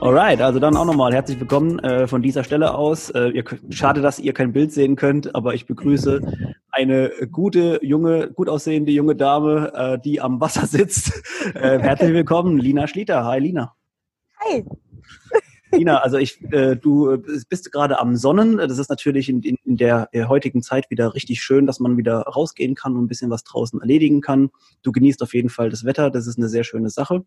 Alright, also dann auch nochmal herzlich willkommen äh, von dieser Stelle aus. Äh, ihr, schade, dass ihr kein Bild sehen könnt, aber ich begrüße eine gute, junge, gut aussehende junge Dame, äh, die am Wasser sitzt. Äh, herzlich willkommen, Lina Schlieter. Hi, Lina. Hi. Lina, also ich, äh, du bist gerade am Sonnen. Das ist natürlich in, in, in der heutigen Zeit wieder richtig schön, dass man wieder rausgehen kann und ein bisschen was draußen erledigen kann. Du genießt auf jeden Fall das Wetter. Das ist eine sehr schöne Sache.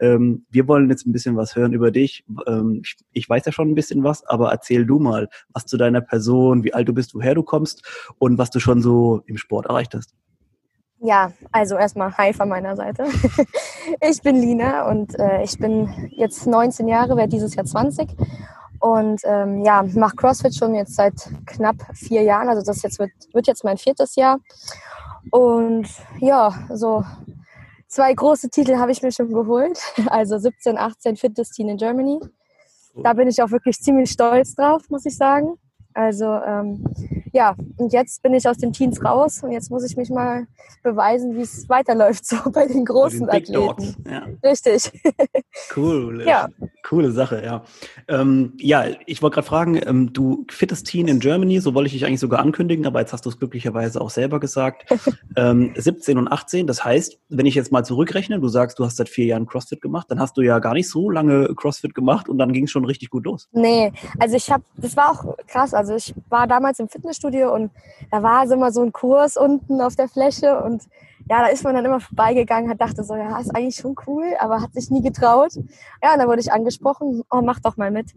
Ähm, wir wollen jetzt ein bisschen was hören über dich. Ähm, ich, ich weiß ja schon ein bisschen was, aber erzähl du mal was zu deiner Person, wie alt du bist, woher du kommst und was du schon so im Sport erreicht hast. Ja, also erstmal Hi von meiner Seite. ich bin Lina und äh, ich bin jetzt 19 Jahre, werde dieses Jahr 20 und ähm, ja, mache CrossFit schon jetzt seit knapp vier Jahren. Also das jetzt wird, wird jetzt mein viertes Jahr. Und ja, so zwei große Titel habe ich mir schon geholt. Also 17, 18 Fitness Teen in Germany. Da bin ich auch wirklich ziemlich stolz drauf, muss ich sagen. Also ähm, ja, und jetzt bin ich aus den Teens raus und jetzt muss ich mich mal beweisen, wie es weiterläuft so bei den großen bei den Athleten. Ja. Richtig. Cool. Ja. Coole Sache, ja. Ähm, ja, ich wollte gerade fragen, ähm, du fittest Teen in Germany, so wollte ich dich eigentlich sogar ankündigen, aber jetzt hast du es glücklicherweise auch selber gesagt. 17 ähm, und 18, das heißt, wenn ich jetzt mal zurückrechne, du sagst, du hast seit vier Jahren CrossFit gemacht, dann hast du ja gar nicht so lange CrossFit gemacht und dann ging es schon richtig gut los. Nee, also ich habe, das war auch krass, also ich war damals im Fitnessstudio und da war so immer so ein Kurs unten auf der Fläche und ja, da ist man dann immer vorbeigegangen, hat dachte so, ja, ist eigentlich schon cool, aber hat sich nie getraut. Ja, und dann wurde ich angesprochen, oh, mach doch mal mit.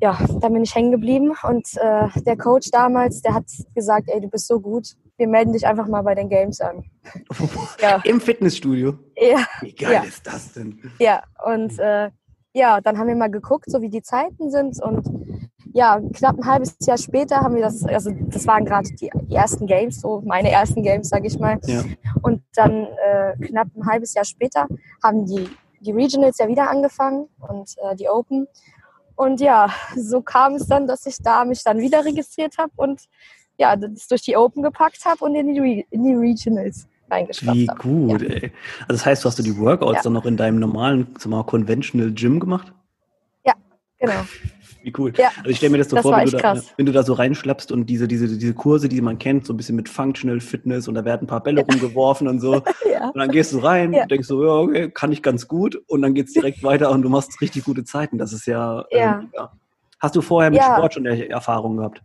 Ja, dann bin ich hängen geblieben und äh, der Coach damals, der hat gesagt, ey, du bist so gut, wir melden dich einfach mal bei den Games an. ja. Im Fitnessstudio? Ja. Wie geil ja. ist das denn? Ja, und äh, ja, dann haben wir mal geguckt, so wie die Zeiten sind und ja, knapp ein halbes Jahr später haben wir das, also das waren gerade die, ersten Games, so meine ersten Games, sage ich mal. Ja. Und dann äh, knapp ein halbes Jahr später haben die, die Regionals ja wieder angefangen und äh, die Open. Und ja, so kam es dann, dass ich da mich dann wieder registriert habe und ja, das durch die Open gepackt habe und in die, Re in die Regionals reingeschafft Wie gut, ja. ey. Also das heißt, du hast du die Workouts ja. dann noch in deinem normalen, sagen wir mal, Conventional Gym gemacht? Ja, genau. Wie cool. Ja, also ich stelle mir das so das vor, wenn du, da, wenn du, da, so reinschlappst und diese, diese, diese Kurse, die man kennt, so ein bisschen mit Functional Fitness und da werden ein paar Bälle rumgeworfen und so. ja. Und dann gehst du rein ja. und denkst so, ja, okay, kann ich ganz gut. Und dann geht es direkt weiter und du machst richtig gute Zeiten. Das ist ja, ähm, ja. Hast du vorher mit Sport schon Erfahrung gehabt?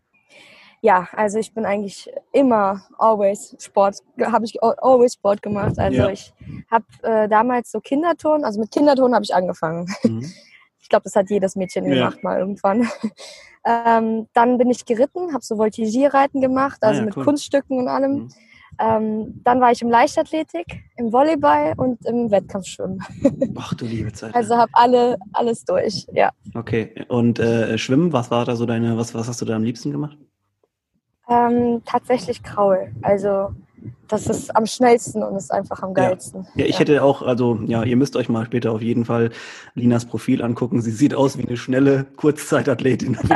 Ja, also ich bin eigentlich immer always Sport, habe ich always Sport gemacht. Also ich habe äh, damals so Kinderton, also mit Kinderton habe ich angefangen. Mhm. Ich glaube, das hat jedes Mädchen ja. gemacht mal irgendwann. ähm, dann bin ich geritten, habe so Voltigierreiten gemacht, also ah, ja, mit cool. Kunststücken und allem. Mhm. Ähm, dann war ich im Leichtathletik, im Volleyball und im Wettkampfschwimmen. Ach du liebe Zeit. Also habe alle alles durch, ja. Okay. Und äh, Schwimmen, was war da so deine, was, was hast du da am liebsten gemacht? Ähm, tatsächlich Kraul. Also das ist am schnellsten und ist einfach am geilsten. Ja, ja ich ja. hätte auch, also ja, ihr müsst euch mal später auf jeden Fall Linas Profil angucken. Sie sieht aus wie eine schnelle Kurzzeitathletin.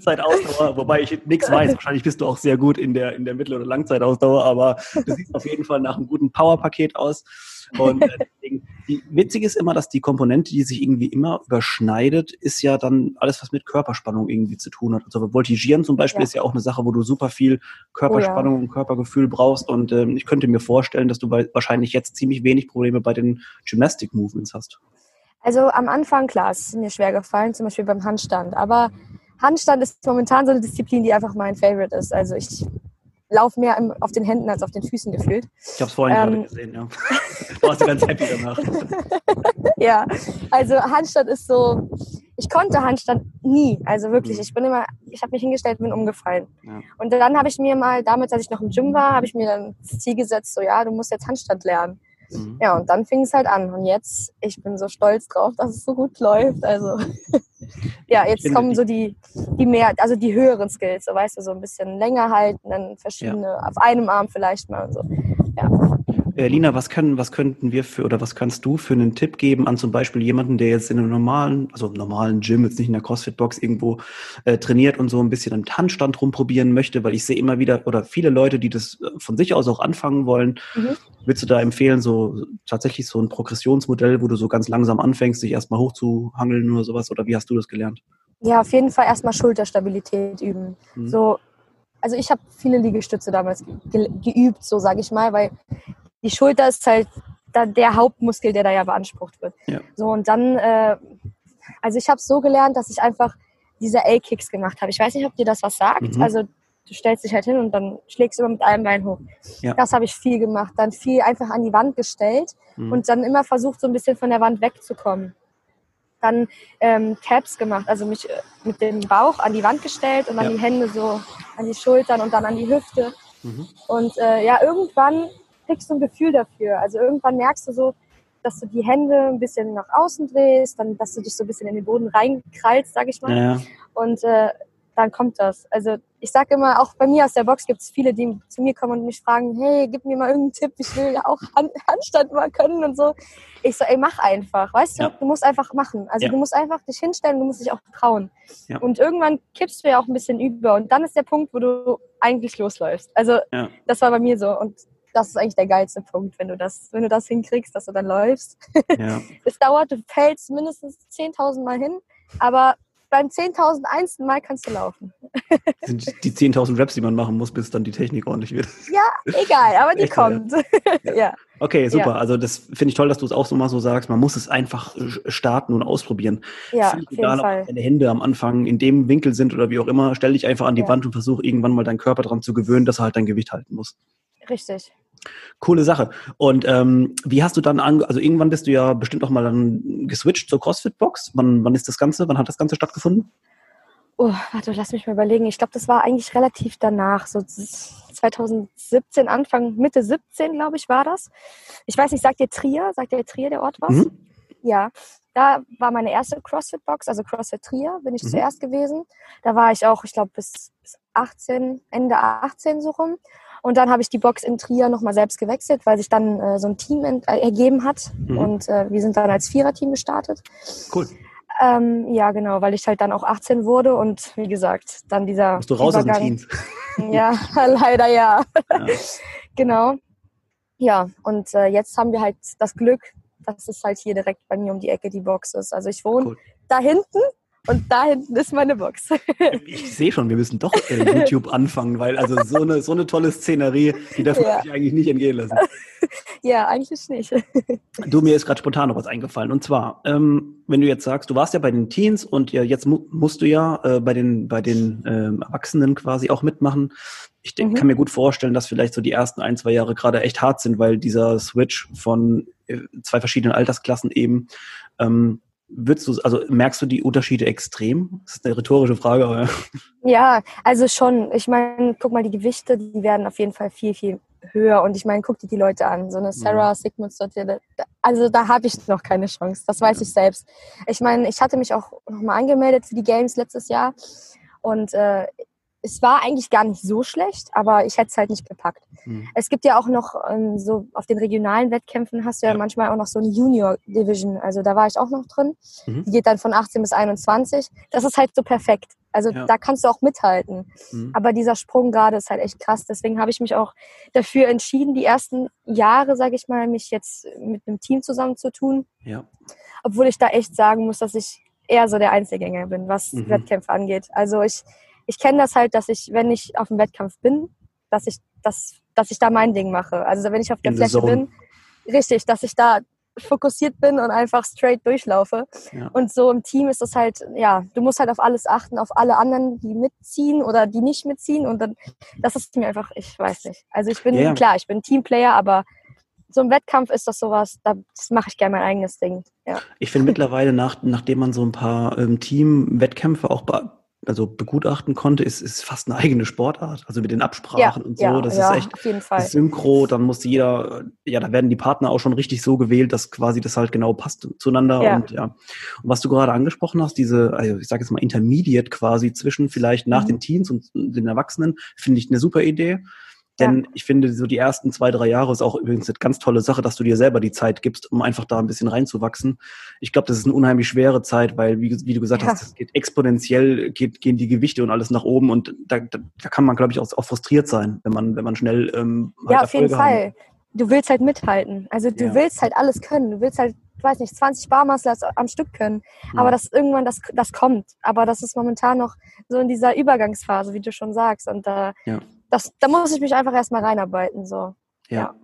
Zeitausdauer, wobei ich nichts weiß. Wahrscheinlich bist du auch sehr gut in der, in der Mittel- oder Langzeitausdauer, aber du siehst auf jeden Fall nach einem guten Powerpaket aus. Und äh, deswegen, die, witzig ist immer, dass die Komponente, die sich irgendwie immer überschneidet, ist ja dann alles, was mit Körperspannung irgendwie zu tun hat. Also Voltigieren zum Beispiel ja. ist ja auch eine Sache, wo du super viel Körperspannung oh, ja. und Körpergefühl brauchst. Und ähm, ich könnte mir vorstellen, dass du bei, wahrscheinlich jetzt ziemlich wenig Probleme bei den Gymnastic Movements hast. Also am Anfang, klar, es ist mir schwer gefallen, zum Beispiel beim Handstand. Aber Handstand ist momentan so eine Disziplin, die einfach mein Favorite ist. Also ich laufe mehr im, auf den Händen als auf den Füßen gefühlt. Ich habe es vorhin ähm, gerade gesehen, ja. Du warst ganz happy danach. ja, also Handstand ist so, ich konnte Handstand nie, also wirklich. Mhm. Ich bin immer, ich habe mich hingestellt, bin umgefallen. Ja. Und dann habe ich mir mal, damals, als ich noch im Gym war, habe ich mir dann das Ziel gesetzt, so ja, du musst jetzt Handstand lernen. Mhm. Ja, und dann fing es halt an. Und jetzt, ich bin so stolz drauf, dass es so gut läuft. Also ja, jetzt kommen so die, die mehr, also die höheren Skills, so weißt du, so ein bisschen länger halten, dann verschiedene, ja. auf einem Arm vielleicht mal und so. Ja. Äh, Lina, was können, was könnten wir für oder was kannst du für einen Tipp geben an zum Beispiel jemanden, der jetzt in einem normalen, also im normalen Gym, jetzt nicht in der CrossFit-Box irgendwo äh, trainiert und so ein bisschen im Handstand rumprobieren möchte, weil ich sehe immer wieder oder viele Leute, die das äh, von sich aus auch anfangen wollen. Mhm. Würdest du da empfehlen, so tatsächlich so ein Progressionsmodell, wo du so ganz langsam anfängst, dich erstmal hochzuhangeln oder sowas? Oder wie hast du das gelernt? Ja, auf jeden Fall erstmal Schulterstabilität üben. Mhm. So also ich habe viele Liegestütze damals ge geübt, so sage ich mal, weil die Schulter ist halt da der Hauptmuskel, der da ja beansprucht wird. Ja. So und dann, äh, also ich habe so gelernt, dass ich einfach diese A-Kicks gemacht habe. Ich weiß nicht, ob dir das was sagt. Mhm. Also du stellst dich halt hin und dann schlägst du immer mit einem Bein hoch. Ja. Das habe ich viel gemacht. Dann viel einfach an die Wand gestellt mhm. und dann immer versucht, so ein bisschen von der Wand wegzukommen. Dann ähm, Taps gemacht, also mich äh, mit dem Bauch an die Wand gestellt und dann ja. die Hände so an die Schultern und dann an die Hüfte. Mhm. Und äh, ja, irgendwann kriegst du ein Gefühl dafür. Also irgendwann merkst du so, dass du die Hände ein bisschen nach außen drehst, dann, dass du dich so ein bisschen in den Boden reinkrallst, sag ich mal. Ja. Und äh, dann kommt das. Also ich sage immer, auch bei mir aus der Box gibt es viele, die zu mir kommen und mich fragen, hey, gib mir mal irgendeinen Tipp, ich will ja auch Hand, Handstand mal können und so. Ich so, ey, mach einfach, weißt du, ja. du musst einfach machen. Also ja. du musst einfach dich hinstellen, du musst dich auch trauen. Ja. Und irgendwann kippst du ja auch ein bisschen über und dann ist der Punkt, wo du eigentlich losläufst. Also das war bei mir so und das ist eigentlich der geilste Punkt, wenn du das, wenn du das hinkriegst, dass du dann läufst. Ja. es dauert, du fällst mindestens 10.000 Mal hin, aber beim 10.001. Mal kannst du laufen. sind die 10.000 Reps, die man machen muss, bis dann die Technik ordentlich wird. Ja, egal, aber die Echt, kommt. Ja. ja. Okay, super. Ja. Also das finde ich toll, dass du es auch so mal so sagst. Man muss es einfach starten und ausprobieren. Ja, Völlig egal, ob deine Hände am Anfang in dem Winkel sind oder wie auch immer. Stell dich einfach an die ja. Wand und versuch irgendwann mal deinen Körper daran zu gewöhnen, dass er halt dein Gewicht halten muss. Richtig. Coole Sache. Und ähm, wie hast du dann, ange also irgendwann bist du ja bestimmt auch mal dann geswitcht zur CrossFit-Box. Wann, wann ist das Ganze, wann hat das Ganze stattgefunden? Oh, warte, lass mich mal überlegen. Ich glaube, das war eigentlich relativ danach, so 2017, Anfang, Mitte 17, glaube ich, war das. Ich weiß nicht, sagt dir Trier, sagt dir Trier der Ort was? Mhm. Ja, da war meine erste CrossFit-Box, also CrossFit Trier bin ich mhm. zuerst gewesen. Da war ich auch, ich glaube, bis, bis 18, Ende 18 so rum. Und dann habe ich die Box in Trier nochmal selbst gewechselt, weil sich dann äh, so ein Team äh, ergeben hat. Mhm. Und äh, wir sind dann als Viererteam gestartet. Cool. Ähm, ja, genau, weil ich halt dann auch 18 wurde und wie gesagt, dann dieser. Bist du raus aus dem Team? Ja, leider ja. ja. genau. Ja, und äh, jetzt haben wir halt das Glück, dass es halt hier direkt bei mir um die Ecke die Box ist. Also ich wohne cool. da hinten und da hinten ist meine Box. ich sehe schon, wir müssen doch äh, YouTube anfangen, weil also so eine, so eine tolle Szenerie, die darf man ja. sich eigentlich nicht entgehen lassen. Ja, eigentlich nicht. Du, mir ist gerade spontan noch was eingefallen. Und zwar, ähm, wenn du jetzt sagst, du warst ja bei den Teens und ja, jetzt mu musst du ja äh, bei den, bei den ähm, Erwachsenen quasi auch mitmachen. Ich denk, mhm. kann mir gut vorstellen, dass vielleicht so die ersten ein, zwei Jahre gerade echt hart sind, weil dieser Switch von äh, zwei verschiedenen Altersklassen eben ähm, Würdest du, also merkst du die Unterschiede extrem? Das ist eine rhetorische Frage, aber. Ja, also schon. Ich meine, guck mal, die Gewichte, die werden auf jeden Fall viel, viel höher. Und ich meine, guck dir die Leute an. So eine Sarah mhm. Sigmund also da habe ich noch keine Chance. Das weiß ich selbst. Ich meine, ich hatte mich auch nochmal angemeldet für die Games letztes Jahr. Und äh, es war eigentlich gar nicht so schlecht, aber ich hätte es halt nicht gepackt. Mhm. Es gibt ja auch noch ähm, so auf den regionalen Wettkämpfen hast du ja, ja, manchmal auch noch so eine Junior Division. Also da war ich auch noch drin. Mhm. Die geht dann von 18 bis 21. Das ist halt so perfekt. Also ja. da kannst du auch mithalten. Mhm. Aber dieser Sprung gerade ist halt echt krass. Deswegen habe ich mich auch dafür entschieden, die ersten Jahre, sage ich mal, mich jetzt mit einem Team zusammenzutun. Ja. Obwohl ich da echt sagen muss, dass ich eher so der Einzelgänger bin, was mhm. Wettkämpfe angeht. Also ich ich kenne das halt, dass ich, wenn ich auf dem Wettkampf bin, dass ich, das, dass ich da mein Ding mache. Also wenn ich auf der In Fläche bin, richtig, dass ich da fokussiert bin und einfach straight durchlaufe. Ja. Und so im Team ist das halt, ja, du musst halt auf alles achten, auf alle anderen, die mitziehen oder die nicht mitziehen. Und dann, das ist mir einfach, ich weiß nicht. Also ich bin, ja. klar, ich bin Teamplayer, aber so im Wettkampf ist das sowas, das mache ich gerne mein eigenes Ding. Ja. Ich finde mittlerweile, nach, nachdem man so ein paar ähm, Team-Wettkämpfe auch also begutachten konnte, ist, ist fast eine eigene Sportart. Also mit den Absprachen Ja, und so. ja, das ja, ist echt auf jeden Fall. Synchro, dann muss jeder, ja, da werden die Partner auch schon richtig so gewählt, dass quasi das halt genau passt zueinander. Ja. Und ja. Und was du gerade angesprochen hast, diese, also ich sage jetzt mal Intermediate quasi zwischen vielleicht nach Mhm. den Teens und den Erwachsenen, finde ich eine super Idee. Denn ich finde, so die ersten zwei, drei Jahre ist auch übrigens eine ganz tolle Sache, dass du dir selber die Zeit gibst, um einfach da ein bisschen reinzuwachsen. Ich glaube, das ist eine unheimlich schwere Zeit, weil, wie, wie du gesagt Ja. hast, es geht exponentiell, geht, gehen die Gewichte und alles nach oben und da, da, da kann man, glaube ich, auch, auch frustriert sein, wenn man, wenn man schnell ähm, halt Ja, auf jeden Erfolge haben. Fall. Du willst halt mithalten. Also du Ja. willst halt alles können. Du willst halt, ich weiß nicht, 20 Barmuscle am Stück können. Ja. Aber das irgendwann, das, das kommt. Aber das ist momentan noch so in dieser Übergangsphase, wie du schon sagst. Und da, Ja. Das, da muss ich mich einfach erstmal reinarbeiten. So. Ja. Ja.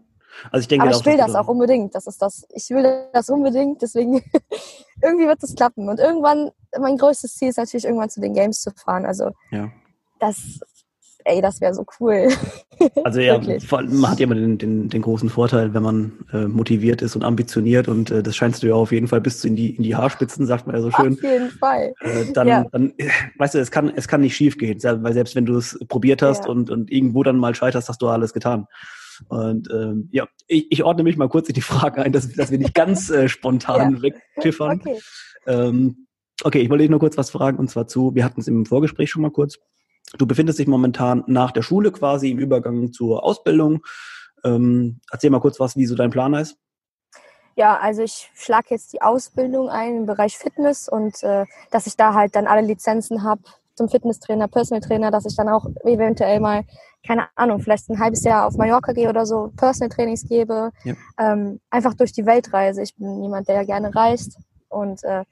Also ich denke Aber auch, ich will das auch unbedingt. Das ist das. Ich will das unbedingt. Deswegen irgendwie wird es klappen. Und irgendwann, mein größtes Ziel ist natürlich irgendwann zu den Games zu fahren. Also Ja. das, ey, das wäre so cool. Also ja, Wirklich. vor allem, man hat ja immer den, den, den großen Vorteil, wenn man äh, motiviert ist und ambitioniert und äh, das scheinst du ja auf jeden Fall bis in die, in die Haarspitzen, sagt man ja so schön. Auf jeden Fall. Äh, dann, Ja. dann, weißt du, es kann, es kann nicht schief gehen, weil selbst wenn du es probiert hast Ja. und, und irgendwo dann mal scheiterst, hast du alles getan. Und ähm, ja, ich, ich ordne mich mal kurz in die Frage ein, dass, dass wir nicht ganz äh, spontan wegtiffern. Okay. Ähm, okay, ich wollte dich nur kurz was fragen und zwar zu, wir hatten es im Vorgespräch schon mal kurz. Du befindest dich momentan nach der Schule quasi im Übergang zur Ausbildung. Ähm, erzähl mal kurz was, wie so dein Plan ist. Ja, also ich schlage jetzt die Ausbildung ein im Bereich Fitness und äh, dass ich da halt dann alle Lizenzen habe zum Fitnesstrainer, Personal Trainer, dass ich dann auch eventuell mal, keine Ahnung, vielleicht ein halbes Jahr auf Mallorca gehe oder so, Personal Trainings gebe, Ja. ähm, einfach durch die Welt reise. Ich bin jemand, der ja gerne reist und äh,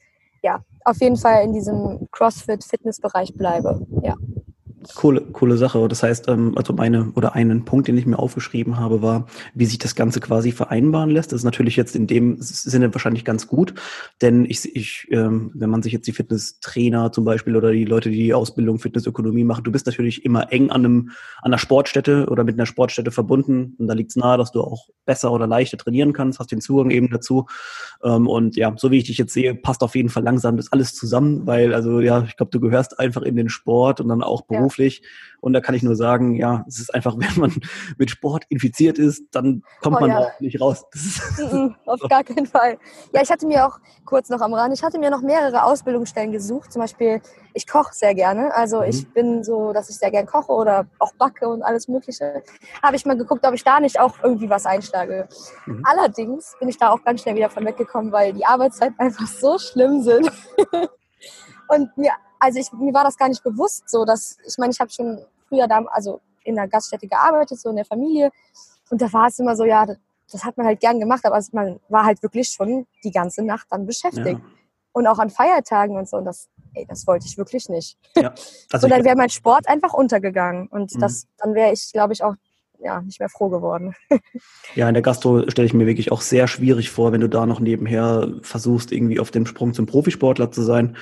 ja, auf jeden Fall in diesem CrossFit-Fitness-Bereich bleibe. Ja. Coole, coole Sache. Das heißt, ähm, also meine oder einen Punkt, den ich mir aufgeschrieben habe, war, wie sich das Ganze quasi vereinbaren lässt. Das ist natürlich jetzt in dem Sinne wahrscheinlich ganz gut, denn ich, ich ähm, wenn man sich jetzt die Fitnesstrainer zum Beispiel oder die Leute, die die Ausbildung Fitnessökonomie machen, du bist natürlich immer eng an einem an einer Sportstätte oder mit einer Sportstätte verbunden und da liegt es nahe, dass du auch besser oder leichter trainieren kannst, hast den Zugang eben dazu. Ähm, und ja, so wie ich dich jetzt sehe, passt auf jeden Fall langsam das alles zusammen, weil also ja, ich glaube, du gehörst einfach in den Sport und dann auch Ja. Beruflich. Und da kann ich nur sagen, ja, es ist einfach, wenn man mit Sport infiziert ist, dann kommt Oh man ja. auch nicht raus. Mhm, Auf gar keinen Fall. Ja, ich hatte mir auch kurz noch am Rand, ich hatte mir noch mehrere Ausbildungsstellen gesucht. Zum Beispiel, ich koche sehr gerne. Also Mhm. ich bin so, dass ich sehr gern koche oder auch backe und alles Mögliche. Habe ich mal geguckt, ob ich da nicht auch irgendwie was einschlage. Mhm. Allerdings bin ich da auch ganz schnell wieder von weggekommen, weil die Arbeitszeiten einfach so schlimm sind. und mir, also ich, mir war das gar nicht bewusst, so dass, ich meine, ich habe schon früher da, also in der Gaststätte gearbeitet, so in der Familie. Und da war es immer so, ja, das, das hat man halt gern gemacht, aber man war halt wirklich schon die ganze Nacht dann beschäftigt. ja, Und auch an Feiertagen und so. Und das, ey, das wollte ich wirklich nicht. ja. Also und dann wäre mein Sport einfach untergegangen. Und Mhm. das, dann wäre ich, glaube ich, auch ja, nicht mehr froh geworden. ja, in der Gastro stelle ich mir wirklich auch sehr schwierig vor, wenn du da noch nebenher versuchst, irgendwie auf dem Sprung zum Profisportler zu sein.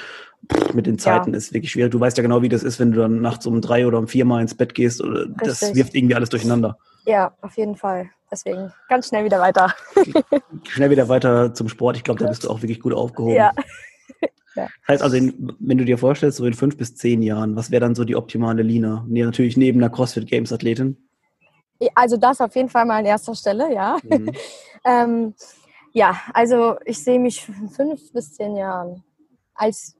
Mit den Zeiten ist wirklich schwierig. Du weißt ja genau, wie das ist, wenn du dann nachts um drei oder um vier Mal ins Bett gehst. Oder- Das wirft irgendwie alles durcheinander. Ja, auf jeden Fall. Deswegen ganz schnell wieder weiter. Schnell wieder weiter zum Sport. Ich glaube, da bist du auch wirklich gut aufgehoben. Ja. Das heißt also, in, wenn du dir vorstellst, so in fünf bis zehn Jahren, was wäre dann so die optimale Lina? Nee, natürlich neben einer CrossFit Games Athletin. Also das auf jeden Fall mal an erster Stelle, ja. Mhm. Ähm, ja, also ich sehe mich in fünf bis zehn Jahren als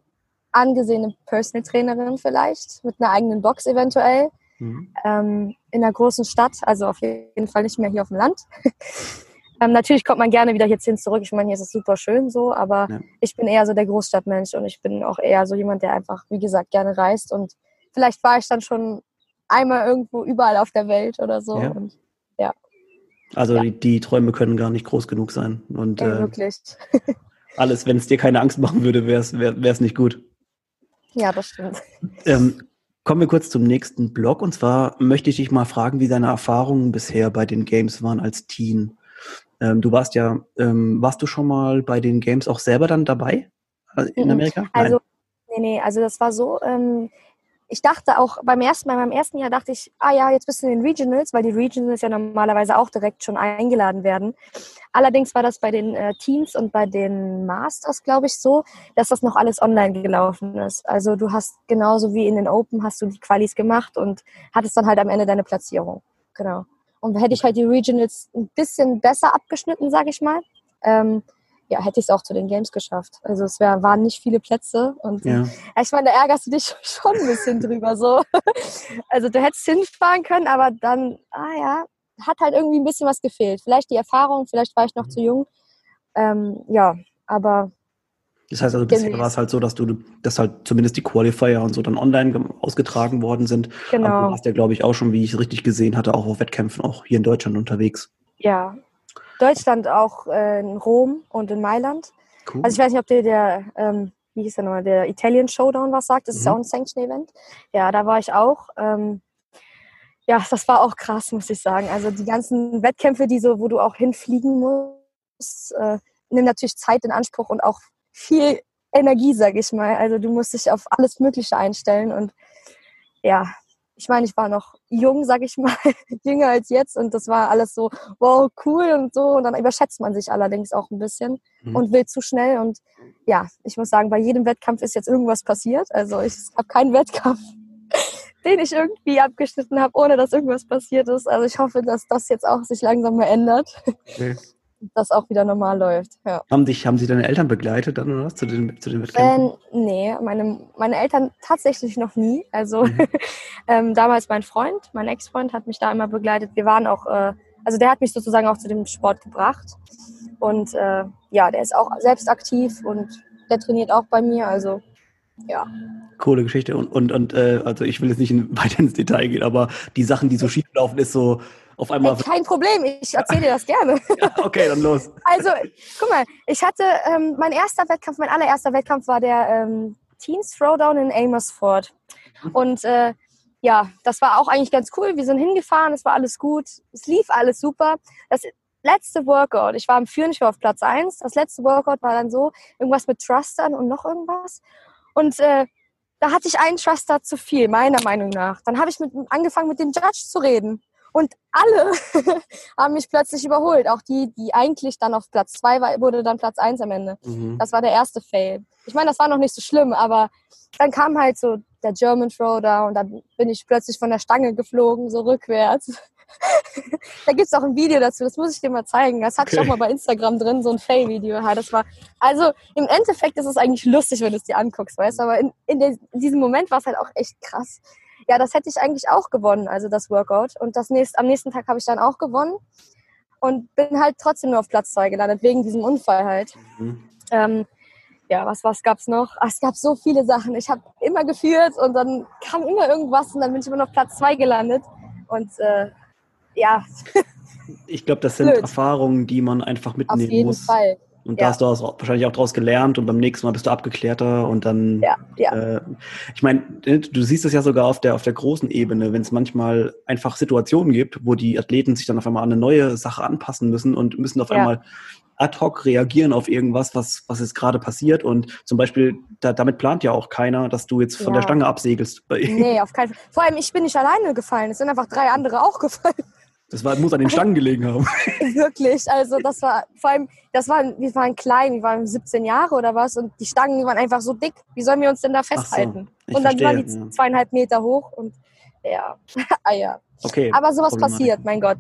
angesehene Personal Trainerin vielleicht, mit einer eigenen Box eventuell, Mhm. ähm, in einer großen Stadt, also auf jeden Fall nicht mehr hier auf dem Land. ähm, natürlich kommt man gerne wieder hierhin zurück. Ich meine, hier ist es super schön so, aber Ja. ich bin eher so der Großstadtmensch und ich bin auch eher so jemand, der einfach, wie gesagt, gerne reist und vielleicht war ich dann schon einmal irgendwo überall auf der Welt oder so. Ja. Und Also Ja. die, die Träume können gar nicht groß genug sein. Und ey, äh, wirklich. alles, wenn es dir keine Angst machen würde, wäre es wär, nicht gut. Ja, das stimmt. Ähm, kommen wir kurz zum nächsten Blog. Und zwar möchte ich dich mal fragen, wie deine Erfahrungen bisher bei den Games waren als Teen. Ähm, du warst ja, ähm, warst du schon mal bei den Games auch selber dann dabei äh, in Mhm. Amerika? Also, nee, nee, also das war so, ähm, ich dachte auch beim ersten Mal, beim ersten Jahr dachte ich, ah ja, jetzt bist du in den Regionals, weil die Regionals ja normalerweise auch direkt schon eingeladen werden. Allerdings war das bei den äh, Teams und bei den Masters, glaube ich, so, dass das noch alles online gelaufen ist. Also du hast genauso wie in den Open hast du die Qualis gemacht und hattest dann halt am Ende deine Platzierung. Genau. Und hätte ich halt die Regionals ein bisschen besser abgeschnitten, sage ich mal, ähm, ja, hätte ich es auch zu den Games geschafft. Also es wär, waren nicht viele Plätze und ja. ich meine, da ärgerst du dich schon ein bisschen drüber so. Also du hättest hinfahren können, aber dann, ah ja, hat halt irgendwie ein bisschen was gefehlt. Vielleicht die Erfahrung, vielleicht war ich noch zu jung. Ähm, ja, aber das heißt also, bisher war es halt so, dass du, dass halt zumindest die Qualifier und so dann online ausgetragen worden sind. Genau. Aber du warst ja, glaube ich, auch schon, wie ich es richtig gesehen hatte, auch auf Wettkämpfen, auch hier in Deutschland unterwegs. Ja, Deutschland auch äh, in Rom und in Mailand. Cool. Also ich weiß nicht, ob dir der, ähm, wie hieß der nochmal, der Italian Showdown was sagt. Das mhm. ist ja auch ein Sanction-Event. Ja, da war ich auch. Ähm, ja, das war auch krass, muss ich sagen. Also die ganzen Wettkämpfe, die so, wo du auch hinfliegen musst, äh, nehmen natürlich Zeit in Anspruch und auch viel Energie, sag ich mal. Also du musst dich auf alles Mögliche einstellen und ja, ich meine, ich war noch jung, sag ich mal, jünger als jetzt und das war alles so, wow, cool und so. Und dann überschätzt man sich allerdings auch ein bisschen mhm. und will zu schnell. Und ja, ich muss sagen, bei jedem Wettkampf ist jetzt irgendwas passiert. Also ich habe keinen Wettkampf, den ich irgendwie abgeschnitten habe, ohne dass irgendwas passiert ist. Also ich hoffe, dass das jetzt auch sich langsam mal ändert. Okay das auch wieder normal läuft. Ja. Haben, dich, haben Sie deine Eltern begleitet dann oder was zu den, zu den Wettkämpfen? Äh, nee, meine, meine Eltern tatsächlich noch nie. Also mhm. ähm, damals mein Freund, mein Ex-Freund hat mich da immer begleitet. Wir waren auch, äh, also der hat mich sozusagen auch zu dem Sport gebracht. Und äh, ja, der ist auch selbst aktiv und der trainiert auch bei mir. Also ja. Coole Geschichte. Und, und, und äh, also ich will jetzt nicht weiter ins Detail gehen, aber die Sachen, die so schief laufen, ist so, auf einmal. Hey, kein Problem, ich erzähle dir das gerne. Ja, okay, dann los. Also, guck mal, ich hatte ähm, mein erster Wettkampf, mein allererster Wettkampf war der ähm, Teens Throwdown in Amersfoort. Mhm. Und äh, ja, das war auch eigentlich ganz cool. Wir sind hingefahren, es war alles gut, es lief alles super. Das letzte Workout, ich war am Führen, ich war auf Platz 1. Das letzte Workout war dann so, irgendwas mit Thrustern und noch irgendwas. Und äh, da hatte ich einen Thruster zu viel, meiner Meinung nach. Dann habe ich mit, angefangen, mit dem Judge zu reden. Und alle haben mich plötzlich überholt. Auch die, die eigentlich dann auf Platz zwei war, wurde dann Platz eins am Ende. Mhm. Das war der erste Fail. Ich meine, das war noch nicht so schlimm, aber dann kam halt so der German Throwdown und dann bin ich plötzlich von der Stange geflogen, so rückwärts. da gibt's auch ein Video dazu, das muss ich dir mal zeigen. Das hatte okay. ich auch mal bei Instagram drin, so ein Fail-Video. das war, also im Endeffekt ist es eigentlich lustig, wenn du es dir anguckst, weißt du, aber in, in, der, in diesem Moment war es halt auch echt krass ja, das hätte ich eigentlich auch gewonnen, also das Workout. Und das nächst, am nächsten Tag habe ich dann auch gewonnen und bin halt trotzdem nur auf Platz zwei gelandet, wegen diesem Unfall halt. Mhm. Ähm, ja, was, was gab es noch? Ach, es gab so viele Sachen. Ich habe immer geführt und dann kam immer irgendwas und dann bin ich immer noch auf Platz zwei gelandet. Und äh, ja. ich glaube, das sind Blöd. Erfahrungen, die man einfach mitnehmen muss. Auf jeden muss. Fall. Und ja. da hast du auch wahrscheinlich auch daraus gelernt und beim nächsten Mal bist du abgeklärter und dann. Ja, ja. Äh, ich meine, du siehst es ja sogar auf der auf der großen Ebene, wenn es manchmal einfach Situationen gibt, wo die Athleten sich dann auf einmal an eine neue Sache anpassen müssen und müssen auf ja. einmal ad hoc reagieren auf irgendwas, was was jetzt gerade passiert und zum Beispiel da, damit plant ja auch keiner, dass du jetzt von ja. der Stange absegelst. Nee, auf keinen Fall. Vor allem ich bin nicht alleine gefallen, es sind einfach drei andere auch gefallen. Das war, muss an den Stangen gelegen haben. Wirklich, also das war vor allem, das war, wir waren klein, wir waren 17 Jahre oder was und die Stangen waren einfach so dick. Wie sollen wir uns denn da festhalten? So, und dann verstehe, waren die ja. zweieinhalb Meter hoch und ja, ah ja. Okay. Aber sowas passiert, mein Gott.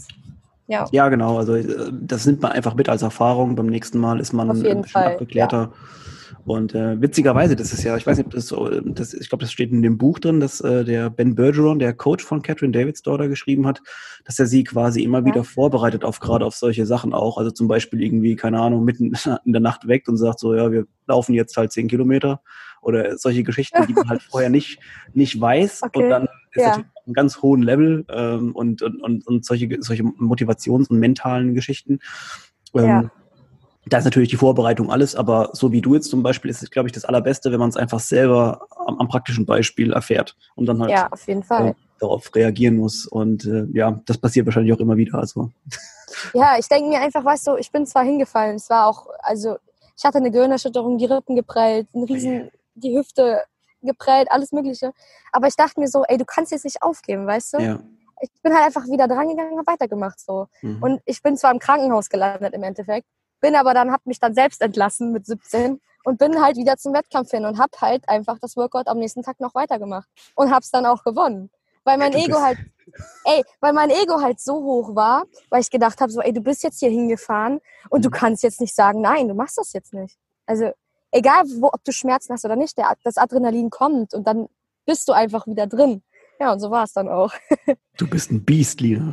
Ja. ja, genau. Also äh, das nimmt man einfach mit als Erfahrung. Beim nächsten Mal ist man Auf jeden Fall, abgeklärter. Ja. Und äh, witzigerweise, das ist ja, ich weiß nicht, ob das so, das, ich glaube, das steht in dem Buch drin, dass äh, der Ben Bergeron, der Coach von Catherine Davids Daughter, geschrieben hat, dass er sie quasi immer ja. wieder vorbereitet auf gerade auf solche Sachen auch. Also zum Beispiel irgendwie, keine Ahnung, mitten in der Nacht weckt und sagt so, ja, wir laufen jetzt halt zehn Kilometer oder solche Geschichten, die man halt vorher nicht, nicht weiß. Okay. Und dann ist ja. natürlich auf einem ganz hohen Level ähm, und, und, und, und solche, solche Motivations- und mentalen Geschichten. Ähm, ja da ist natürlich die Vorbereitung alles, aber so wie du jetzt zum Beispiel ist es, glaube ich, das Allerbeste, wenn man es einfach selber am, am, praktischen Beispiel erfährt und dann halt ja, auf jeden Fall. Äh, darauf reagieren muss. Und äh, ja, das passiert wahrscheinlich auch immer wieder. Also. Ja, ich denke mir einfach, weißt du, ich bin zwar hingefallen, es war auch, also ich hatte eine Gehirnerschütterung, die Rippen geprellt, ein riesen, die Hüfte geprellt, alles Mögliche. Aber ich dachte mir so, ey, du kannst jetzt nicht aufgeben, weißt du? Ja. Ich bin halt einfach wieder dran gegangen und weitergemacht so. Mhm. Und ich bin zwar im Krankenhaus gelandet im Endeffekt, bin aber dann, hab mich dann selbst entlassen mit 17 und bin halt wieder zum Wettkampf hin und hab halt einfach das Workout am nächsten Tag noch weitergemacht und hab's dann auch gewonnen. Weil mein Du Ego halt, ey, weil mein Ego halt so hoch war, weil ich gedacht habe, so, ey, du bist jetzt hier hingefahren und du Mhm. kannst jetzt nicht sagen, nein, du machst das jetzt nicht. Also egal, wo, ob du Schmerzen hast oder nicht, der, das Adrenalin kommt und dann bist du einfach wieder drin. Ja, und so war es dann auch. Du bist ein Biest, Lina.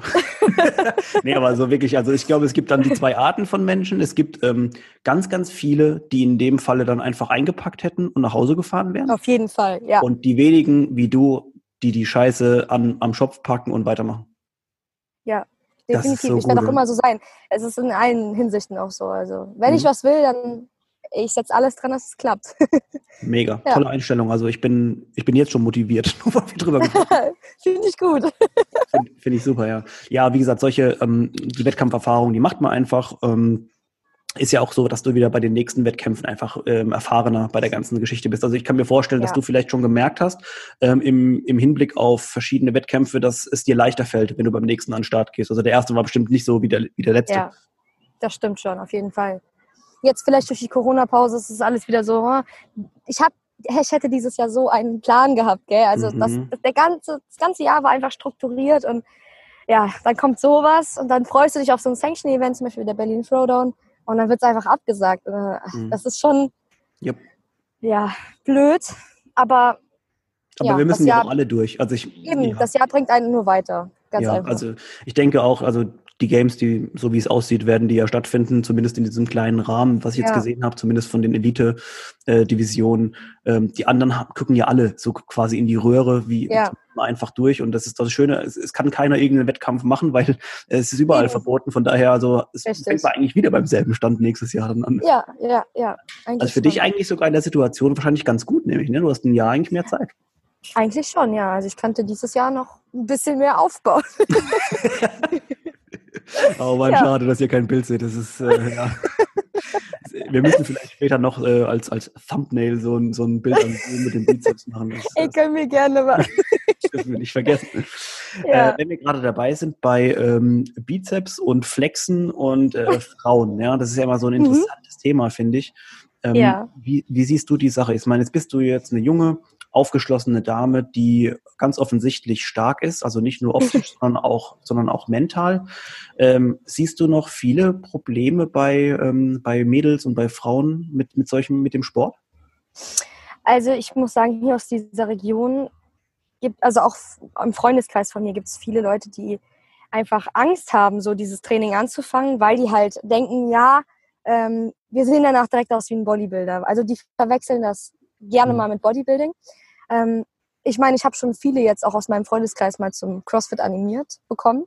nee, aber so wirklich, also ich glaube, es gibt dann die zwei Arten von Menschen. Es gibt ähm, ganz, ganz viele, die in dem Falle dann einfach eingepackt hätten und nach Hause gefahren wären. Auf jeden Fall, ja. Und die wenigen wie du, die die Scheiße an, am Schopf packen und weitermachen. ist Definitiv. so ich werde auch ja. immer so sein. Es ist in allen Hinsichten auch so. Also, wenn ich Mhm. was will, dann ich setze alles dran, dass es klappt. Mega. Ja. Tolle Einstellung. Also ich bin, ich bin jetzt schon motiviert, nur weil wir drüber. Finde ich gut. Finde find ich super, ja. Ja, wie gesagt, solche, ähm, die Wettkampferfahrung, die macht man einfach. Ähm, ist ja auch so, dass du wieder bei den nächsten Wettkämpfen einfach ähm, erfahrener bei der ganzen Geschichte bist. Also ich kann mir vorstellen, dass Ja. du vielleicht schon gemerkt hast, ähm, im, im Hinblick auf verschiedene Wettkämpfe, dass es dir leichter fällt, wenn du beim nächsten an den Start gehst. Also der erste war bestimmt nicht so wie der, wie der letzte. Ja, das stimmt schon, auf jeden Fall. Jetzt vielleicht durch die Corona-Pause ist es alles wieder so. oh, Ich hab, ich hätte dieses Jahr so einen Plan gehabt, gell? Also das, Mhm. der ganze, das ganze Jahr war einfach strukturiert und ja, dann kommt sowas und dann freust du dich auf so ein Sanction-Event, zum Beispiel der Berlin Throwdown, und dann wird es einfach abgesagt. Äh, Mhm. Das ist schon Yep. ja blöd, aber Aber Ja, wir müssen das ja Jahr- auch alle durch. Also ich, eben, ja. das Jahr bringt einen nur weiter. Ganz ja, einfach. also ich denke auch, also die Games, die, so wie es aussieht, werden die ja stattfinden, zumindest in diesem kleinen Rahmen, was ich jetzt Ja. gesehen habe, zumindest von den Elite-Divisionen. ähm, die anderen gucken ja alle so quasi in die Röhre, wie Ja. einfach durch. Und das ist das Schöne, es, es kann keiner irgendeinen Wettkampf machen, weil es ist überall Eben. verboten. Von daher, also es Richtig. fängt man eigentlich wieder beim selben Stand nächstes Jahr dann an. ja, ja, ja. Eigentlich Also für dich eigentlich sogar in der Situation wahrscheinlich ganz gut, nämlich, ne? Du hast ein Jahr eigentlich mehr Zeit. Eigentlich schon, ja. Also ich könnte dieses Jahr noch ein bisschen mehr aufbauen. Oh Mann, Ja. schade, dass ihr kein Bild seht. Das ist, äh, ja. Wir müssen vielleicht später noch äh, als, als Thumbnail so ein, so ein Bild an, mit dem Bizeps machen. Das, das können wir gerne mal. dürfen wir nicht vergessen. Ja. Äh, wenn wir gerade dabei sind bei ähm, Bizeps und Flexen und äh, Frauen, ja, das ist ja immer so ein Mhm. interessantes Thema, finde ich. Ähm, Ja. wie, wie siehst du die Sache? Ich meine, jetzt bist du jetzt eine junge, aufgeschlossene Dame, die ganz offensichtlich stark ist, also nicht nur optisch, sondern auch, sondern auch mental. Ähm, siehst du noch viele Probleme bei, ähm, bei Mädels und bei Frauen mit, mit solchem, mit dem Sport? Also ich muss sagen, hier aus dieser Region gibt, also auch im Freundeskreis von mir gibt es viele Leute, die einfach Angst haben, so dieses Training anzufangen, weil die halt denken, ja, ähm, wir sehen danach direkt aus wie ein Bodybuilder. Also die verwechseln das gerne Mhm. mal mit Bodybuilding. Ähm, ich meine, ich habe schon viele jetzt auch aus meinem Freundeskreis mal zum CrossFit animiert bekommen.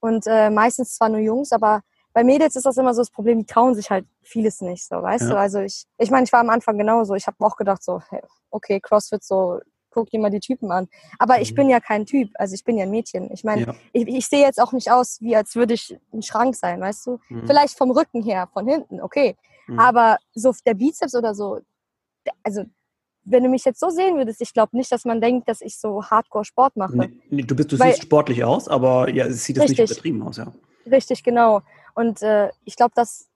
Und äh, meistens zwar nur Jungs, aber bei Mädels ist das immer so das Problem, die trauen sich halt vieles nicht, so, weißt Ja. du? Also ich, ich meine, ich war am Anfang genauso. Ich habe auch gedacht so, hey, okay, CrossFit, so, guck dir mal die Typen an. Aber ich Mhm. bin ja kein Typ, also ich bin ja ein Mädchen. Ich meine, Ja. ich, ich sehe jetzt auch nicht aus, wie als würde ich ein Schrank sein, weißt du? Mhm. Vielleicht vom Rücken her, von hinten, okay. Mhm. Aber so der Bizeps oder so, also wenn du mich jetzt so sehen würdest, ich glaube nicht, dass man denkt, dass ich so Hardcore Sport mache. Nee, nee, du bist, du Weil- siehst sportlich aus, aber ja, es sieht jetzt nicht Richtig. übertrieben aus, ja. Richtig, genau. Und äh, ich glaube, das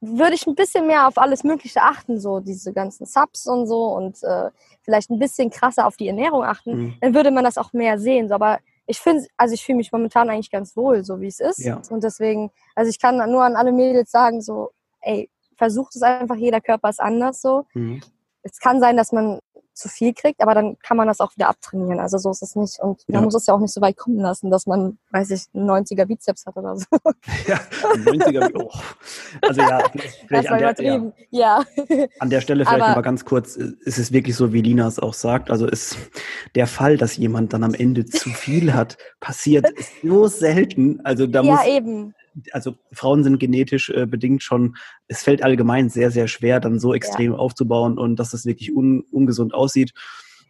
würde ich ein bisschen mehr auf alles Mögliche achten, so diese ganzen Subs und so und äh, vielleicht ein bisschen krasser auf die Ernährung achten, Mhm. dann würde man das auch mehr sehen. So, aber ich finde, also ich fühle mich momentan eigentlich ganz wohl, so wie es ist. Ja. Und deswegen, also ich kann nur an alle Mädels sagen, so, ey, versucht es einfach, jeder Körper ist anders so. Mhm. Es kann sein, dass man zu viel kriegt, aber dann kann man das auch wieder abtrainieren. Also so ist es nicht. Und Ja. man muss es ja auch nicht so weit kommen lassen, dass man, weiß ich, einen 90er Bizeps hat oder so. Ja, 90er. Oh. Also ja, vielleicht, an, der, ja. Ja. an der Stelle vielleicht Aber- mal ganz kurz, ist es wirklich so, wie Lina es auch sagt, also ist der Fall, dass jemand dann am Ende zu viel hat, passiert so selten. Also da Ja, muss, eben. Also Frauen sind genetisch äh, bedingt schon, es fällt allgemein sehr, sehr schwer, dann so extrem aufzubauen und dass das wirklich un, ungesund aussieht.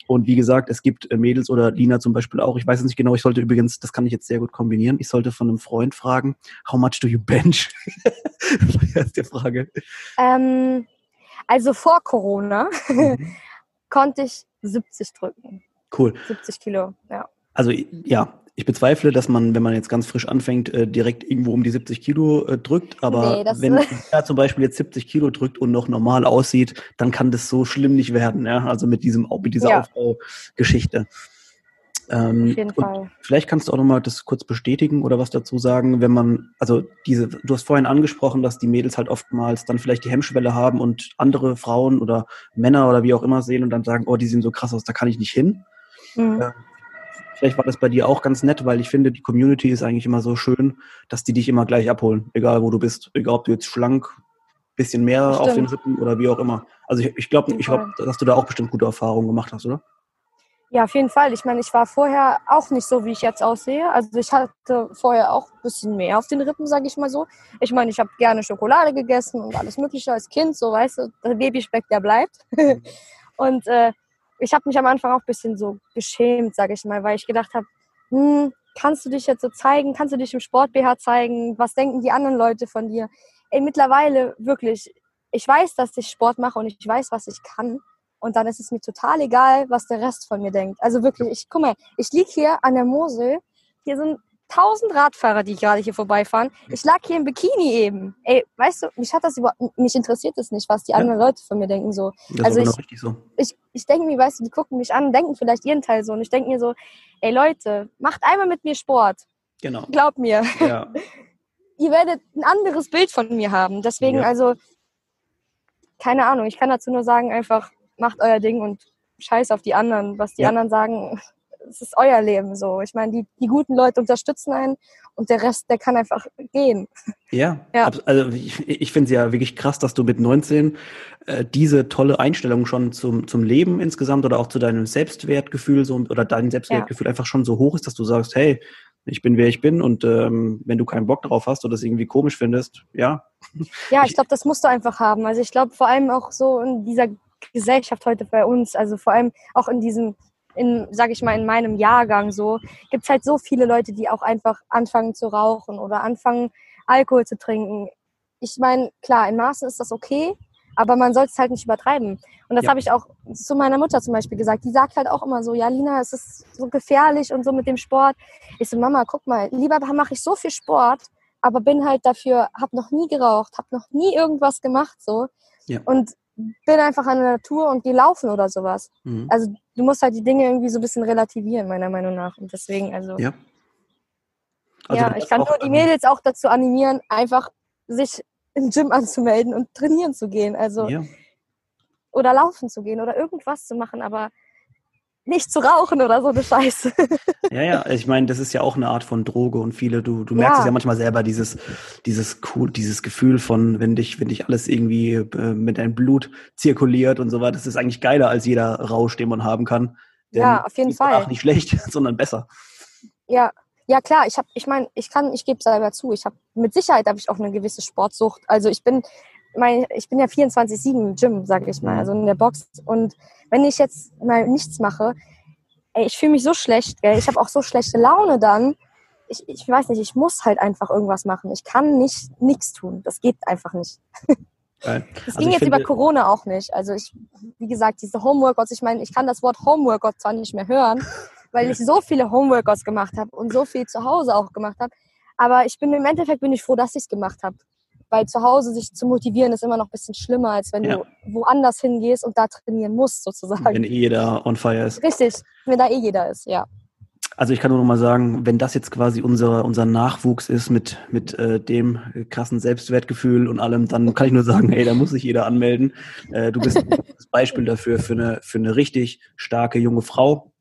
Und wie gesagt, es gibt äh, Mädels oder Lina zum Beispiel auch. Ich weiß es nicht genau. Ich sollte übrigens, das kann ich jetzt sehr gut kombinieren. Ich sollte von einem Freund fragen, how much do you bench? das die Frage. Ähm, also vor Corona Mhm. konnte ich 70 drücken. Cool. 70 Kilo, ja. Also ja, ich bezweifle, dass man, wenn man jetzt ganz frisch anfängt, äh, direkt irgendwo um die 70 Kilo äh, drückt. Aber Nee, wenn er zum Beispiel jetzt 70 Kilo drückt und noch normal aussieht, dann kann das so schlimm nicht werden. Ja? Also mit diesem, mit dieser Ja. Aufbaugeschichte. Ähm, Auf jeden Fall. Vielleicht kannst du auch nochmal das kurz bestätigen oder was dazu sagen, wenn man, also diese, du hast vorhin angesprochen, dass die Mädels halt oftmals dann vielleicht die Hemmschwelle haben und andere Frauen oder Männer oder wie auch immer sehen und dann sagen, oh, die sehen so krass aus, da kann ich nicht hin. Mhm. Ja. Vielleicht war das bei dir auch ganz nett, weil ich finde, die Community ist eigentlich immer so schön, dass die dich immer gleich abholen, egal wo du bist, egal ob du jetzt schlank, bisschen mehr Das auf den stimmt. Rippen oder wie auch immer. Also ich, ich glaube, ich glaub, dass du da auch bestimmt gute Erfahrungen gemacht hast, oder? Ja, auf jeden Fall. Ich meine, ich war vorher auch nicht so, wie ich jetzt aussehe. Also ich hatte vorher auch ein bisschen mehr auf den Rippen, sage ich mal so. Ich meine, ich habe gerne Schokolade gegessen und alles Mögliche als Kind, so weißt du, der Babyspeck, der bleibt. und äh, ich habe mich am Anfang auch ein bisschen so geschämt, sage ich mal, weil ich gedacht habe, hm, kannst du dich jetzt so zeigen? Kannst du dich im Sport-BH zeigen? Was denken die anderen Leute von dir? Ey, mittlerweile wirklich, ich weiß, dass ich Sport mache und ich weiß, was ich kann. Und dann ist es mir total egal, was der Rest von mir denkt. Also wirklich, ich guck mal, ich lieg hier an der Mosel. Hier sind tausend Radfahrer, die gerade hier vorbeifahren. Ich lag hier im Bikini eben. Ey, weißt du, mich hat das überhaupt, mich interessiert es nicht, was die Ja. anderen Leute von mir denken so. Das Also genau ich- richtig so. Ich, ich denke mir, weißt du, die gucken mich an, denken vielleicht ihren Teil so. Und ich denke mir so, ey Leute, macht einmal mit mir Sport. Genau. Glaubt mir, Ja. ihr werdet ein anderes Bild von mir haben. Deswegen, Ja. also, keine Ahnung, ich kann dazu nur sagen, einfach macht euer Ding und scheiß auf die anderen. Was die anderen sagen, es ist euer Leben so. Ich meine, die, die guten Leute unterstützen einen und der Rest, der kann einfach gehen. Ja, Ja. also ich, ich finde es ja wirklich krass, dass du mit 19 äh, diese tolle Einstellung schon zum, zum Leben insgesamt oder auch zu deinem Selbstwertgefühl so, oder dein Selbstwertgefühl einfach schon so hoch ist, dass du sagst, hey, ich bin wer ich bin und ähm, wenn du keinen Bock drauf hast oder es irgendwie komisch findest, ja, Ja, ich glaube, das musst du einfach haben. Also ich glaube vor allem auch so in dieser Gesellschaft heute bei uns, also vor allem auch in diesem, in, sag ich mal, in meinem Jahrgang so, gibt's halt so viele Leute, die auch einfach anfangen zu rauchen oder anfangen, Alkohol zu trinken. Ich meine, klar, in Maßen ist das okay, aber man sollte es halt nicht übertreiben. Und das Ja. habe ich auch zu meiner Mutter zum Beispiel gesagt. Die sagt halt auch immer so, ja, Lina, es ist so gefährlich und so mit dem Sport. Ich so, Mama, guck mal, lieber mache ich so viel Sport, aber bin halt dafür, habe noch nie geraucht, habe noch nie irgendwas gemacht so Ja. und bin einfach an der Natur und gehe laufen oder sowas. mhm. Also du musst halt die Dinge irgendwie so ein bisschen relativieren, meiner Meinung nach. Und deswegen, also ja. ja, Also du ich kann nur die Mädels auch dazu animieren, einfach sich im Gym anzumelden und trainieren zu gehen. Also Ja, oder laufen zu gehen oder irgendwas zu machen, aber nicht zu rauchen oder so eine Scheiße. ja, ja, ich meine, das ist ja auch eine Art von Droge und viele, du, du merkst Ja. es ja manchmal selber, dieses, dieses cool, dieses Gefühl von, wenn dich, wenn dich alles irgendwie äh, mit deinem Blut zirkuliert und so weiter, das ist eigentlich geiler als jeder Rausch, den man haben kann. Ja, auf jeden Fall. nicht schlecht, sondern besser. Ja, ja klar, ich habe, ich meine, ich kann, ich gebe selber zu, ich habe mit Sicherheit habe ich auch eine gewisse Sportsucht. Also ich bin, mein, ich bin ja 24/7 im Gym, sage ich mal, Mhm. also in der Box. Und wenn ich jetzt mal nichts mache, ey, ich fühle mich so schlecht, gell? Ich habe auch so schlechte Laune dann. Ich, ich weiß nicht, ich muss halt einfach irgendwas machen. Ich kann nicht nichts tun. Das geht einfach nicht. Geil. Das Also ging jetzt über Corona auch nicht. Also ich, wie gesagt, diese Homeworkouts, ich meine, ich kann das Wort Homeworkout zwar nicht mehr hören, weil ich so viele Homeworkouts gemacht habe und so viel zu Hause auch gemacht habe. Aber ich bin im Endeffekt bin ich froh, dass ich es gemacht habe. Weil zu Hause sich zu motivieren ist immer noch ein bisschen schlimmer, als wenn Ja. du woanders hingehst und da trainieren musst, sozusagen. Wenn eh jeder on fire ist. Richtig, wenn da eh jeder ist, ja. Also ich kann nur noch mal sagen, wenn das jetzt quasi unser, unser Nachwuchs ist mit, mit äh, dem krassen Selbstwertgefühl und allem, dann kann ich nur sagen, hey, da muss sich jeder anmelden. Äh, du bist ein gutes Beispiel dafür, für eine, für eine richtig starke junge Frau.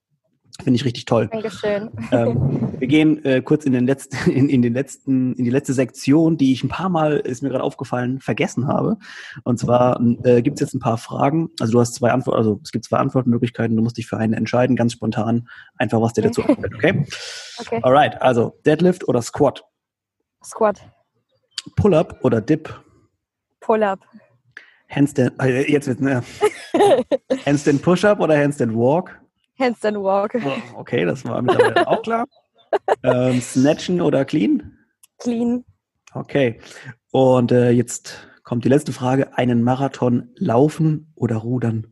Finde ich richtig toll. Dankeschön. Ähm, wir gehen äh, kurz in den letzten, in, in den letzten, in die letzte Sektion, die ich ein paar Mal, ist mir gerade aufgefallen, vergessen habe. Und zwar äh, gibt es jetzt ein paar Fragen. Also du hast zwei Antworten, also es gibt zwei Antwortmöglichkeiten. Du musst dich für eine entscheiden, ganz spontan, einfach was dir dazu einfällt, okay? Okay. Alright, also Deadlift oder Squat, Squat, Pull-up oder Dip, Pull-up, Handstand, äh, jetzt wird ne, Handstand Push-up oder Handstand Walk. Handstand Walk, Oh, Okay, das war mittlerweile auch klar. Ähm, Snatchen oder Clean? Clean, Okay. Und äh, jetzt kommt die letzte Frage. Einen Marathon laufen oder rudern?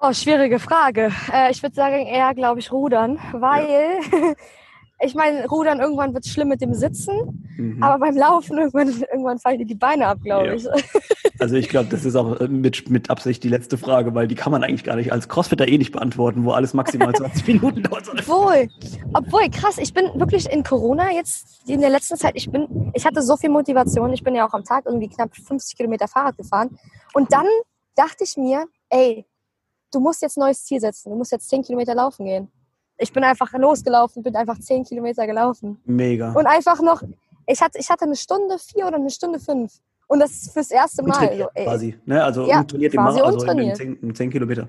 Oh, schwierige Frage. Äh, ich würde sagen eher, glaube ich, rudern, weil ja. ich meine, Rudern irgendwann wird es schlimm mit dem Sitzen, mhm. aber beim Laufen irgendwann, irgendwann fallen dir die Beine ab, glaube ja. ich. Also ich glaube, das ist auch äh, mit, mit Absicht die letzte Frage, weil die kann man eigentlich gar nicht als Crossfitter eh nicht beantworten, wo alles maximal 20 Minuten dauert. Obwohl, obwohl, krass, ich bin wirklich in Corona jetzt in der letzten Zeit, ich bin, ich hatte so viel Motivation, ich bin ja auch am Tag irgendwie knapp 50 Kilometer Fahrrad gefahren und dann dachte ich mir, ey, du musst jetzt ein neues Ziel setzen, du musst jetzt 10 Kilometer laufen gehen ich bin einfach losgelaufen, bin einfach zehn Kilometer gelaufen. Mega. Und einfach noch, ich hatte, ich hatte eine Stunde vier oder eine Stunde fünf. Und das ist fürs erste Mal. So, quasi, ne? Also ja, trainiert den Marathon, also in, in, in 10 Kilometer.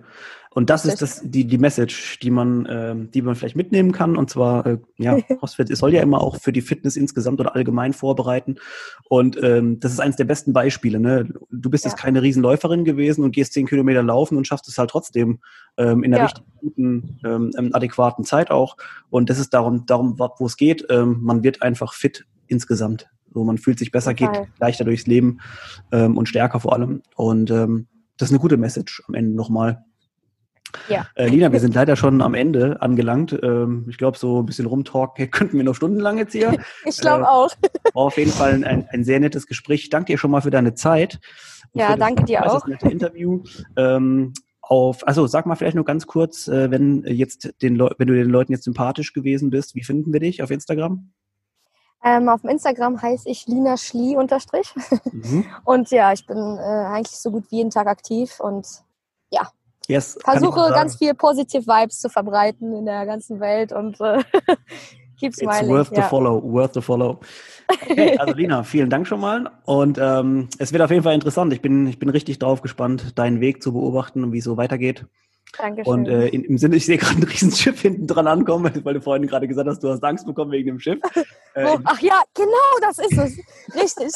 Und das ist das, die, die Message, die man, äh, die man vielleicht mitnehmen kann. Und zwar, äh, ja, CrossFit soll ja immer auch für die Fitness insgesamt oder allgemein vorbereiten. Und ähm, das ist eines der besten Beispiele. Ne? Du bist ja. jetzt keine Riesenläuferin gewesen und gehst 10 Kilometer laufen und schaffst es halt trotzdem ähm, in einer ja. richtig guten, ähm, adäquaten Zeit auch. Und das ist darum, darum wo es geht. Ähm, man wird einfach fit insgesamt. So, man fühlt sich besser, Total. geht leichter durchs Leben ähm, und stärker vor allem. Und ähm, das ist eine gute Message am Ende nochmal. Ja. Äh, Lina, wir sind leider schon am Ende angelangt. Ähm, ich glaube, so ein bisschen rumtalken könnten wir noch stundenlang jetzt hier. ich glaube äh, auch. War auf jeden Fall ein, ein sehr nettes Gespräch. Ich danke dir schon mal für deine Zeit. Ja, danke dir auch. Das nette Interview. Ähm, auf, also sag mal vielleicht nur ganz kurz, äh, wenn jetzt den Leu wenn du den Leuten jetzt sympathisch gewesen bist, wie finden wir dich auf Instagram? Ähm, auf dem Instagram heiße ich Lina Schlie unterstrich. Mhm. Und ja, ich bin äh, eigentlich so gut wie jeden Tag aktiv und ja, yes, versuche ganz viel positive Vibes zu verbreiten in der ganzen Welt und äh, keep smiling. It's worth ja. the follow, worth the follow. Okay, also Lina, vielen Dank schon mal und ähm, es wird auf jeden Fall interessant. Ich bin, ich bin richtig drauf gespannt, deinen Weg zu beobachten und wie es so weitergeht. Dankeschön. Und äh, in, im Sinne, ich sehe gerade ein Riesenschiff hinten dran ankommen, weil du vorhin gerade gesagt hast, du hast Angst bekommen wegen dem Schiff. Äh, oh, ach ja, genau, das ist es. Richtig.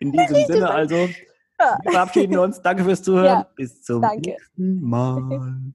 In diesem Richtig. Sinne also, wir verabschieden uns. Danke fürs Zuhören. Ja, Bis zum danke. nächsten Mal.